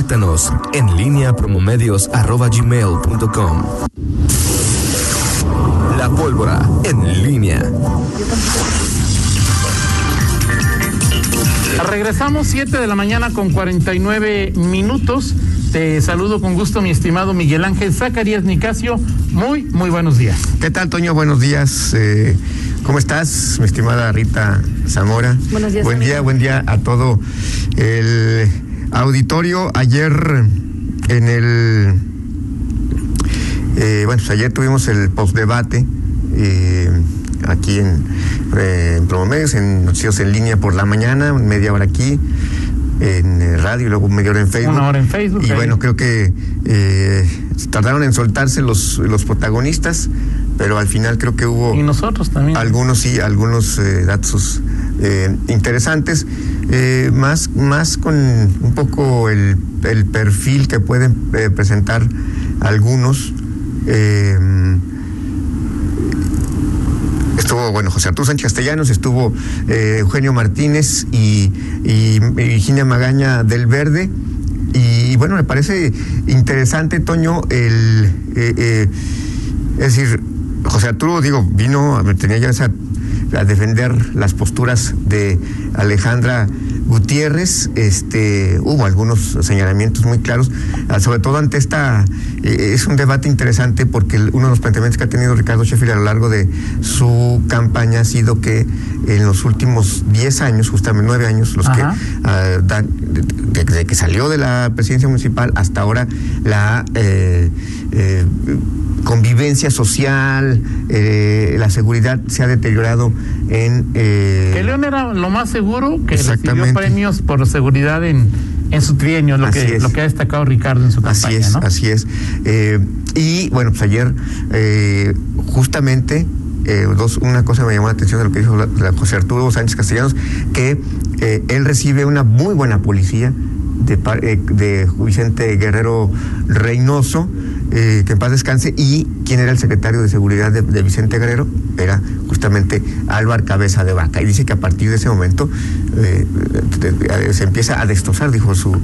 Contáctanos en línea promomedios.com. La pólvora en línea. Regresamos 7 de la mañana con 49 minutos. Te saludo con gusto, mi estimado Miguel Ángel Zacarías Nicasio. Muy, muy buenos días. ¿Qué tal, Toño? Buenos días. Eh, ¿Cómo estás, mi estimada Rita Zamora? Buenos días. Buen amigo. día, buen día a todo el auditorio. Ayer en el. eh, bueno, pues ayer tuvimos el postdebate eh, aquí en, eh, en Promomedios, en Noticios en línea por la mañana, media hora aquí en eh, radio y luego media hora en Facebook. Una hora en Facebook, Y ahí. bueno, creo que eh, tardaron en soltarse los, los protagonistas, pero al final creo que hubo Y nosotros también. algunos sí, algunos eh, datos eh, interesantes, eh, más, más con un poco el, el perfil que pueden eh, presentar algunos. Estuvo, bueno, José Arturo Sánchez Castellanos, estuvo Eugenio Martínez y, y Virginia Magaña del Verde. Y, bueno, me parece interesante, Toño, el. es decir, José Arturo, digo, vino, tenía ya esa, a defender las posturas de Alejandra Gutiérrez. Este, hubo algunos señalamientos muy claros, ah, sobre todo ante esta. eh, es un debate interesante porque uno de los planteamientos que ha tenido Ricardo Sheffield a lo largo de su campaña ha sido que en los últimos 10 años, justamente 9 años, los que ah, dan- de- desde que salió de la presidencia municipal hasta ahora la eh, eh, convivencia social, eh, la seguridad se ha deteriorado en... eh, Que León era lo más seguro que recibió premios por seguridad en, en su trienio, lo Así que, es. lo que ha destacado Ricardo en su Así campaña, es, ¿no? así es. Eh, y bueno, pues ayer eh, justamente eh, dos, una cosa me llamó la atención de lo que dijo la- la José Arturo Sánchez Castellanos, que eh, él recibe una muy buena policía de, de Vicente Guerrero Reynoso, eh, que en paz descanse, y quien era el secretario de seguridad de, Vicente Guerrero era justamente Álvaro Cabeza de Vaca. Y dice que a partir de ese momento eh, se empieza a destrozar, dijo su,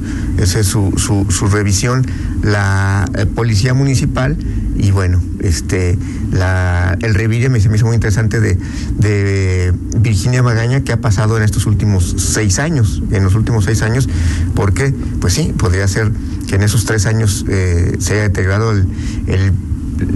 su, su revisión, la eh, policía municipal y bueno, este la, el revire me, se me hizo muy interesante de, de Virginia Magaña que ha pasado en estos últimos seis años, en los últimos seis años, porque pues sí, podría ser que en esos tres años eh, se haya deteriorado el, el-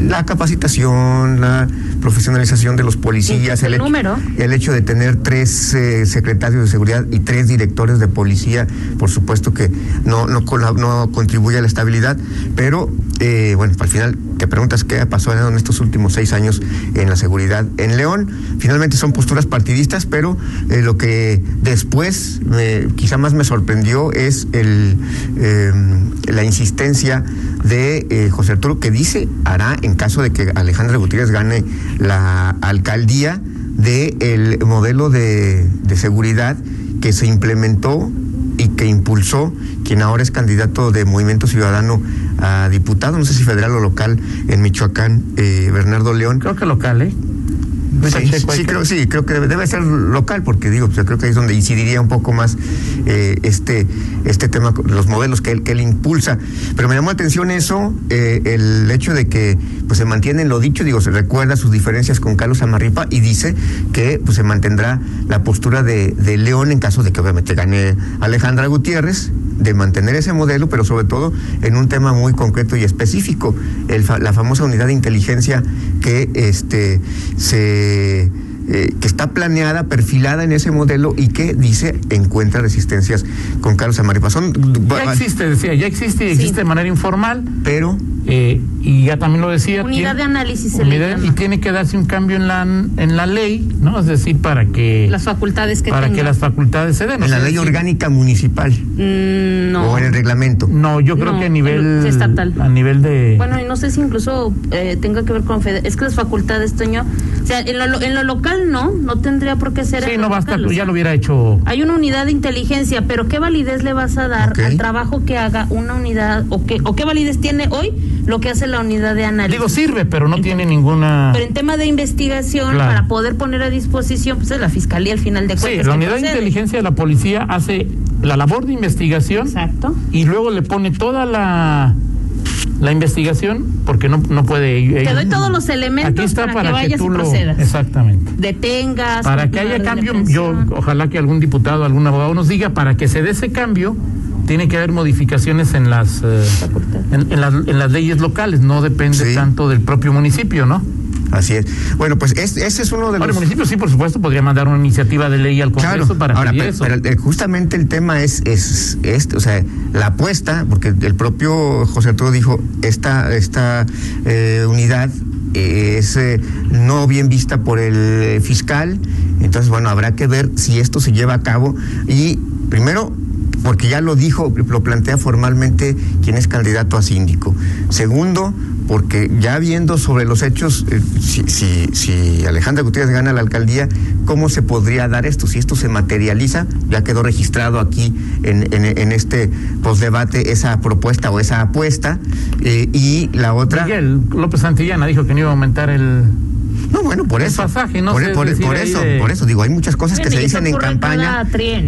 la capacitación, la profesionalización de los policías, el hecho- número. el hecho de tener tres eh, secretarios de seguridad y tres directores de policía, por supuesto que no, no, no contribuye a la estabilidad, pero eh, bueno, al final te preguntas qué ha pasado en estos últimos seis años en la seguridad en León. Finalmente son posturas partidistas, pero eh, lo que después me- quizá más me sorprendió es el, eh, la insistencia de eh, José Arturo que dice hará en caso de que Alejandra Gutiérrez gane la alcaldía de el modelo de, de seguridad que se implementó y que impulsó quien ahora es candidato de Movimiento Ciudadano a diputado, no sé si federal o local, en Michoacán, eh, Bernardo León. Creo que local, ¿eh? Sí, sí, creo, sí, creo que debe, ser local, porque digo, pues, creo que ahí es donde incidiría un poco más eh, este, este tema, los modelos que él, que él impulsa. Pero me llamó la atención eso, eh, el hecho de que pues se mantiene en lo dicho, digo, se recuerda sus diferencias con Carlos Amarripa y dice que pues se mantendrá la postura de, de León en caso de que obviamente gane Alejandra Gutiérrez, de mantener ese modelo, pero sobre todo en un tema muy concreto y específico, el fa- la famosa unidad de inteligencia que este se eh, que está planeada, perfilada en ese modelo y que dice encuentra resistencias con Carlos Amaripa. Son Ya existe, decía, ya existe y Sí. existe de manera informal. pero eh, y ya también lo decía. Unidad tiene- de análisis unidad- y tiene que darse un cambio en la en la ley, ¿no? Es decir, para que Las facultades que para tenga. que las facultades se den. en la ley decir, orgánica municipal Mm, no. o en el reglamento. No, yo creo No, que a nivel estatal. a nivel de Bueno, y no sé si incluso eh, tenga que ver con fede- Es que las facultades, Toño. O sea, en lo, en lo local no, no tendría por qué ser. Sí, en no lo basta, local, ya lo hubiera hecho Hay una unidad de inteligencia, pero ¿qué validez le vas a dar al trabajo que haga una unidad o qué, o qué validez tiene hoy lo que hace la unidad de análisis? Digo, sirve, pero no tiene ninguna Pero en tema de investigación, Claro. para poder poner a disposición, pues es la fiscalía al final de Sí, cuentas. la que unidad de inteligencia de la policía hace la labor de investigación Exacto. y luego le pone toda la la investigación porque no, no puede Te doy todos los elementos Aquí está para, para, que vayas tú y lo procedas. exactamente Detengas. para que haya cambio yo ojalá que algún diputado algún abogado nos diga para que se dé ese cambio tiene que haber modificaciones en las eh, en, en las en las leyes locales no depende Sí. tanto del propio municipio no Así es. Bueno, pues es- ese es uno de Ahora, el los... municipio sí por supuesto podría mandar una iniciativa de ley al Congreso Claro, para ahora, pedir pero, eso pero, eh, justamente el tema es, es este, o sea, la apuesta, porque el propio José Arturo dijo, esta, esta eh, unidad eh, es eh, no bien vista por el fiscal, entonces bueno, habrá que ver si esto se lleva a cabo y primero porque ya lo dijo, lo plantea formalmente quien es candidato a síndico. Segundo, porque ya viendo sobre los hechos, eh, si, si, si Alejandra Gutiérrez gana la alcaldía, ¿cómo se podría dar esto? Si esto se materializa, ya quedó registrado aquí en, en, en este postdebate esa propuesta o esa apuesta, eh, y la otra... Miguel López Santillana dijo que no iba a aumentar el No, bueno, por El eso. pasaje, no por, sé por- eso, de- por eso digo, hay muchas cosas que se dicen en campaña.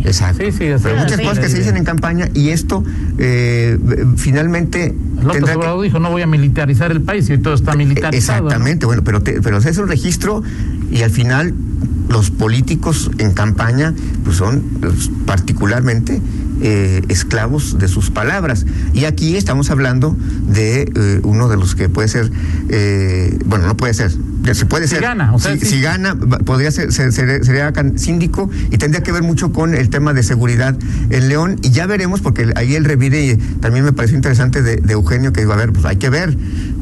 Exacto. Sí, sí, Pero sea, muchas sí. cosas que se dicen en campaña y esto eh, finalmente López tendrá que- Obrador dijo no voy a militarizar el país y todo está militarizado. ¿no? Exactamente, bueno, pero, te- pero se hace un registro y al final los políticos en campaña pues son pues, particularmente eh, esclavos de sus palabras. Y aquí estamos hablando de eh, uno de los que puede ser, eh, bueno, no puede ser, ya se puede Si ser. gana, o sea, si, sí. si gana, podría ser, ser- ser- sería síndico y tendría que ver mucho con el tema de seguridad en León. Y ya veremos, porque ahí el revire también me pareció interesante de, de Eugenio, que digo, a ver, pues hay que ver.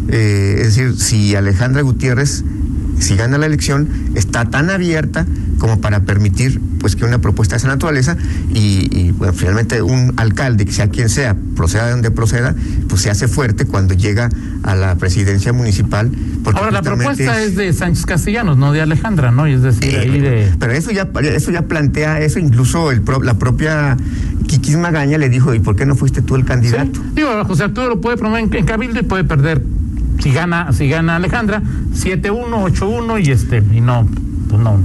eh, es decir, si Alejandra Gutiérrez, si gana la elección, está tan abierta como para permitir pues que una propuesta de esa naturaleza y, y, bueno, finalmente un alcalde, que sea quien sea, proceda de donde proceda, pues se hace fuerte cuando llega a la presidencia municipal. porque Ahora la propuesta es de Sánchez Castellanos, no de Alejandra, ¿no? Y es decir, eh, ahí de Pero eso ya, eso ya plantea, eso incluso el pro- la propia Kikis Magaña le dijo, ¿y por qué no fuiste tú el candidato? Sí. Digo, José Arturo lo puede promover en, en Cabildo y puede perder si gana, si gana Alejandra, 7-1, 8-1 y este, y no, pues no,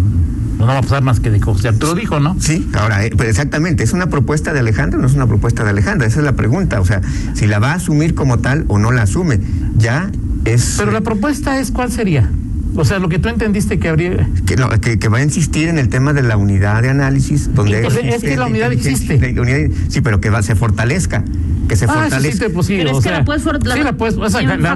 no va a pasar más que de José Arturo dijo, ¿no? Sí, ahora, eh, pero exactamente, ¿es una propuesta de Alejandra o no es una propuesta de Alejandra? Esa es la pregunta, o sea, si la va a asumir como tal o no la asume, ya es... Pero la propuesta es, ¿cuál sería? O sea, lo que tú entendiste que habría... que, no, que, que va a insistir en el tema de la unidad de análisis, donde es que la unidad existe. la unidad- sí, pero que va, se fortalezca, que se Ah, sí, sí, fortalezca. te- pues sí, Pero o es que sea, la puedes for- la- sí, la puedes, o sea, la, la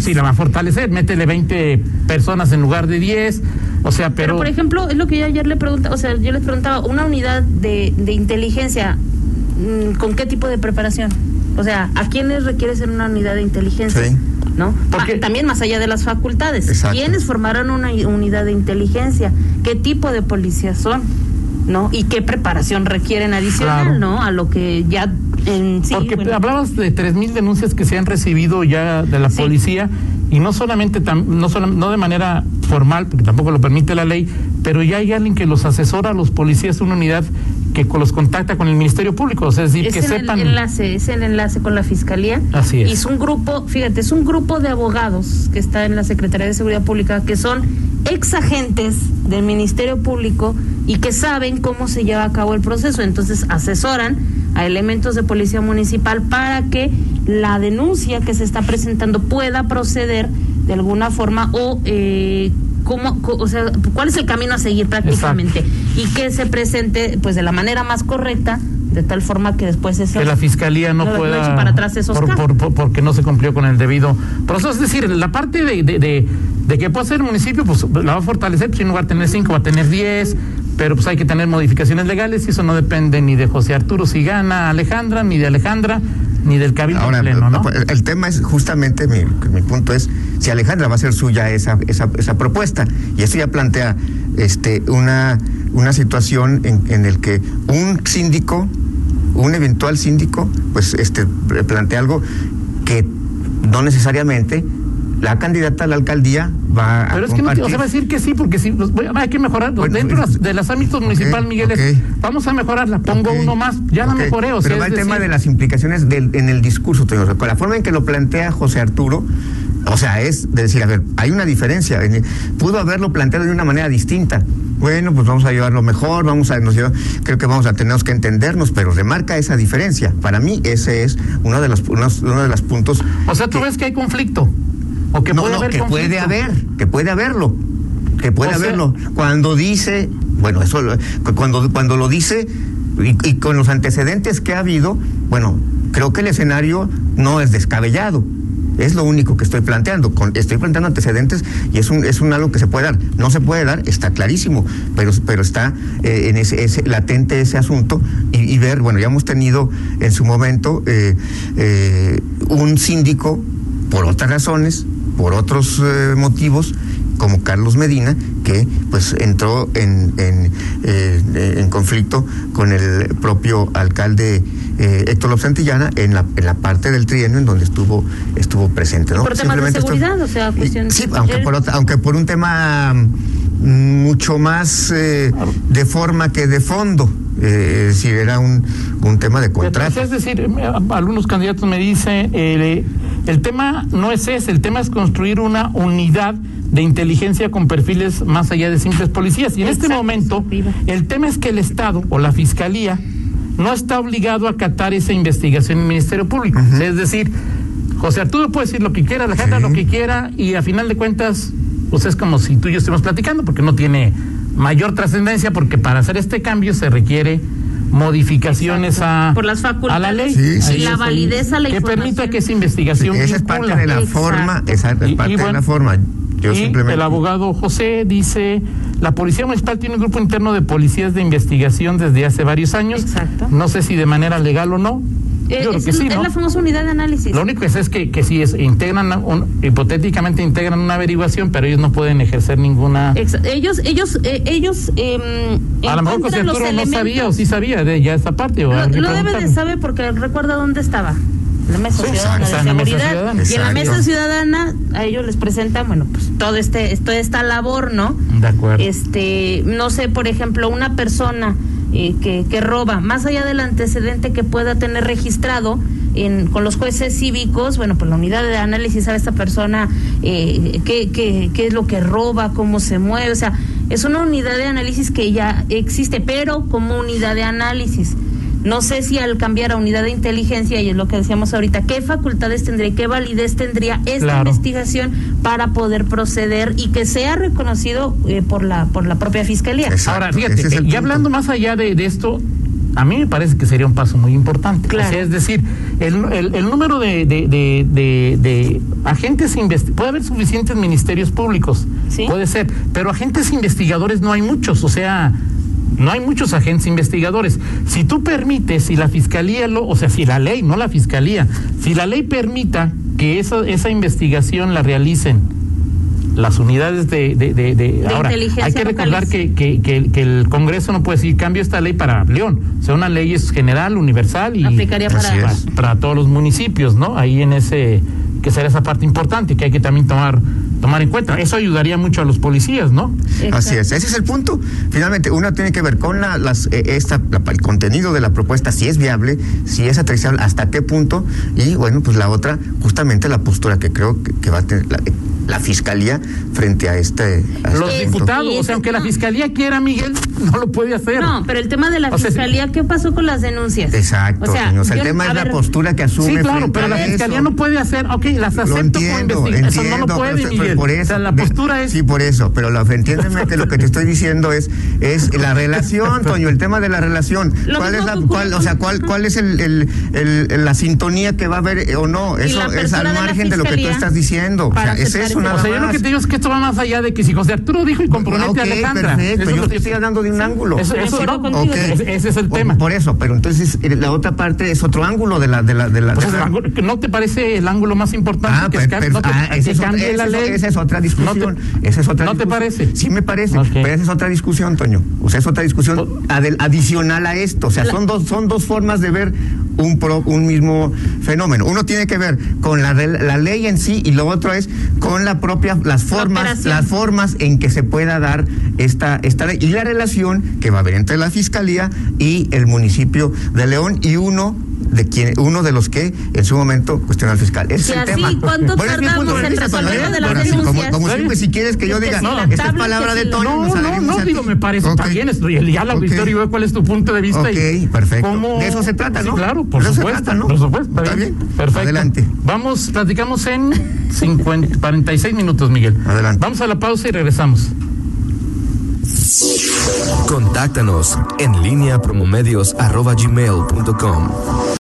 sí, la va a fortalecer, métele 20 personas en lugar de 10, o sea, pero... Pero, por ejemplo, es lo que yo ayer le preguntaba, o sea, yo les preguntaba, una unidad de, de inteligencia, mm, ¿con qué tipo de preparación? O sea, ¿a quiénes requiere ser una unidad de inteligencia? Sí. ¿No? Porque- Ah, también más allá de las facultades. Exacto. ¿Quiénes formarán una unidad de inteligencia? ¿Qué tipo de policías son? ¿No? ¿Y qué preparación requieren adicional, Claro. ¿no? A lo que ya en sí. Porque bueno, hablabas de 3.000 denuncias que se han recibido ya de la Sí. policía y no solamente, tam- no, no de manera formal, porque tampoco lo permite la ley, pero ya hay alguien que los asesora a los policías, una unidad que los contacta con el Ministerio Público, o sea, es decir, es que sepan... el enlace, es el enlace con la fiscalía. Así es. Y es un grupo, fíjate, es un grupo de abogados que está en la Secretaría de Seguridad Pública que son ex agentes del Ministerio Público y que saben cómo se lleva a cabo el proceso. Entonces asesoran a elementos de policía municipal para que la denuncia que se está presentando pueda proceder de alguna forma o eh, cómo, o sea, cuál es el camino a seguir prácticamente y que se presente pues de la manera más correcta de tal forma que después esa que la fiscalía no no- no pueda eche para atrás esos por, casos. por- por- porque no se cumplió con el debido proceso es decir la parte de, de, de, de que pueda ser el municipio pues la va a fortalecer pues en lugar de tener cinco va a tener diez pero pues hay que tener modificaciones legales y eso no depende ni de José Arturo si gana Alejandra ni de Alejandra ni del cabildo Ahora, pleno ¿no? pues, el tema es justamente, mi, mi punto es, si Alejandra va a ser suya esa, esa, esa propuesta, y esto ya plantea este, una, una situación en, en el que un síndico, un eventual síndico, pues este, plantea algo que no necesariamente la candidata a la alcaldía va a Pero es que no, o sea, va a decir que sí, porque voy- hay que mejorar. Bueno, Dentro de las- ámbitos ok, municipal, Miguel, es, ok. vamos a mejorarla. Pongo uno más, ya la mejoré. O Pero sea, va el tema de las implicaciones del- en el discurso. O sea, con la forma en que lo plantea José Arturo, O sea, es de decir, a ver, hay una diferencia. En- Pudo haberlo planteado de una manera distinta. Bueno, pues vamos a llevarlo mejor, vamos a, nos lleva- creo que vamos a tener que entendernos, pero remarca esa diferencia. Para mí ese es uno de los, unos- uno de los puntos. O sea, tú que- ves que hay conflicto. O que no, puede no, haber que conflicto. puede haber, que puede haberlo, que puede O sea- haberlo. Cuando dice, bueno, eso, cuando, cuando lo dice y, y con los antecedentes que ha habido, bueno, creo que el escenario no es descabellado. Es lo único que estoy planteando. Con, estoy planteando antecedentes y es un, es un algo que se puede dar. No se puede dar, está clarísimo, pero, pero está eh, en ese, ese- latente ese asunto y, y ver, bueno, ya hemos tenido en su momento eh, eh, un síndico por otras razones, por otros eh, motivos, como Carlos Medina, que pues entró en, en, eh, en conflicto con el propio alcalde eh, Héctor López Santillana en la, en la parte del trienio en donde estuvo estuvo presente. ¿no? Por temas de esto- seguridad, o sea, y- cuestión- Sí, aunque por, otra- aunque por un tema mm, mucho más eh, de forma que de fondo. Eh, es decir, era un, un tema de contrato. Es decir, algunos candidatos me dicen, eh, el tema no es ese, el tema es construir una unidad de inteligencia con perfiles más allá de simples policías. Y en este momento, el tema es que el Estado o la Fiscalía no está obligado a acatar esa investigación en el Ministerio Público. Es decir, José Arturo puede decir lo que quiera, Alejandra Sí. lo que quiera, y a final de cuentas, pues es como si tú y yo estemos platicando, porque no tiene mayor trascendencia, porque para hacer este cambio se requiere modificaciones a, Por las facultades a la ley Sí, la validez a la que información. permita que esa investigación Esa es parte de la Exacto. forma, esa es Y- parte y de bueno, la forma. Yo y simplemente. el abogado José dice, la Policía Municipal tiene un grupo interno de policías de investigación desde hace varios años. Exacto. No sé si de manera legal o no. Eh, Yo creo es, que sí, es ¿no? la famosa unidad de análisis. Lo único que sé es que, que si es, integran, un- hipotéticamente integran una averiguación, pero ellos no pueden ejercer ninguna... Ellos, ellos, eh, ellos. em, a lo mejor José Arturo no sabía o sí sabía de ya esta parte. O Lo, debe de saber porque recuerda dónde estaba. La mesa Sí, ciudadana de la mesa ciudadana. Y en la mesa ciudadana a ellos les presentan, bueno, pues todo este, toda esta labor, ¿no? De acuerdo. Este, no sé, por ejemplo, una persona eh, que, que roba, más allá del antecedente que pueda tener registrado en, con los jueces cívicos, bueno, pues la unidad de análisis sabe esta persona eh, qué, qué, qué es lo que roba, cómo se mueve, o sea, es una unidad de análisis que ya existe, pero como unidad de análisis. No sé si al cambiar a unidad de inteligencia, y es lo que decíamos ahorita, qué facultades tendría y qué validez tendría esta Claro. investigación para poder proceder y que sea reconocido eh, por la por la propia fiscalía. Exacto, Ahora, fíjate, es el y hablando más allá de, de esto, a mí me parece que sería un paso muy importante. Claro. O sea, es decir, el, el- el número de, de, de, de- de agentes investigadores, puede haber suficientes ministerios públicos, Sí. puede ser, pero agentes investigadores no hay muchos, o sea, no hay muchos agentes investigadores. Si tú permites, si la fiscalía lo, o sea, si la ley, no la fiscalía, si la ley permita que esa, esa investigación la realicen las unidades de, de, de- de- ahora inteligencia hay que recordar que, que, que el, que el Congreso no puede decir cambio esta ley para León o sea una ley es general universal y Aplicaría para- para, para todos los municipios no ahí en ese que será esa parte importante que hay que también tomar tomar en cuenta eso ayudaría mucho a los policías no Así es, ese es el punto. Finalmente, uno tiene que ver con la, las, eh, esta, la- el contenido de la propuesta, si es viable, si es aterrizable, hasta qué punto, y bueno, pues la otra, justamente la postura que creo que, que va a tener la, la fiscalía frente a este. a los este Es- punto. diputados o sea aunque la fiscalía quiera Miguel no lo puede hacer No, pero el tema de la O sea, fiscalía, ¿qué pasó con las denuncias? Exacto, O sea, señor. O sea, el yo- tema es la postura que asume. Sí, claro, pero la fiscalía eso. no puede hacer, ok, las Lo acepto entiendo, como investigación, eso no entiendo, lo puede, pero- o sea, la de- postura es Sí, por eso, pero lo, entiéndeme que lo que te estoy diciendo es, es la relación, Toño, el tema de la relación. Lo ¿Cuál es la, cuál, o sea, cuál, cuál es el, el- el- la sintonía que va a haber eh, o no? Eso la es al la margen de lo que tú estás diciendo. O sea, es eso nada O sea, yo lo que te digo es que esto va más allá de que si José Arturo dijo y compromete a Ok, Alejandra. perfecto, Eso yo te estoy hablando de un ángulo. Eso, De eso acuerdo no, contigo. Ok. ese, ese es el tema. Por eso, pero entonces eh, la otra parte es otro ángulo de la de la de la, Pues de el la- ángulo- ¿No te parece el ángulo más importante Ah, que, per- ah, que otra- cambie la ley? Esa es otra No te- discusión. esa es otra ¿No te discusión. parece? Sí me parece, pero esa es otra discusión, Toño. O sea, es otra discusión O- adel- adicional a esto. O sea, son dos son dos formas de ver un pro- un mismo fenómeno. Uno tiene que ver con la, la ley en sí y lo otro es con la propia las formas las formas en que se pueda dar esta esta ley y la relación que va a haber entre la fiscalía y el municipio de León y uno de quien, uno de los que en su momento cuestionó al fiscal. Ese es el así, tema. ¿cuánto Bueno, tardamos de en resolver de las como- denuncias? Como, siempre, si quieres que yo Que diga, la esta es palabra de la- Toño, No, no, no, digo, me parece, está bien, estoy- ya el auditorio ve cuál es tu punto de vista y Ok, perfecto. cómo- De eso se trata, Sí, ¿no? claro, por De eso se supuesto, trata, ¿no? por supuesto, está, bien. Perfecto. Adelante. Vamos, platicamos en 50, 46 minutos, Miguel. Adelante. Vamos a la pausa y regresamos. Contáctanos en línea promomedios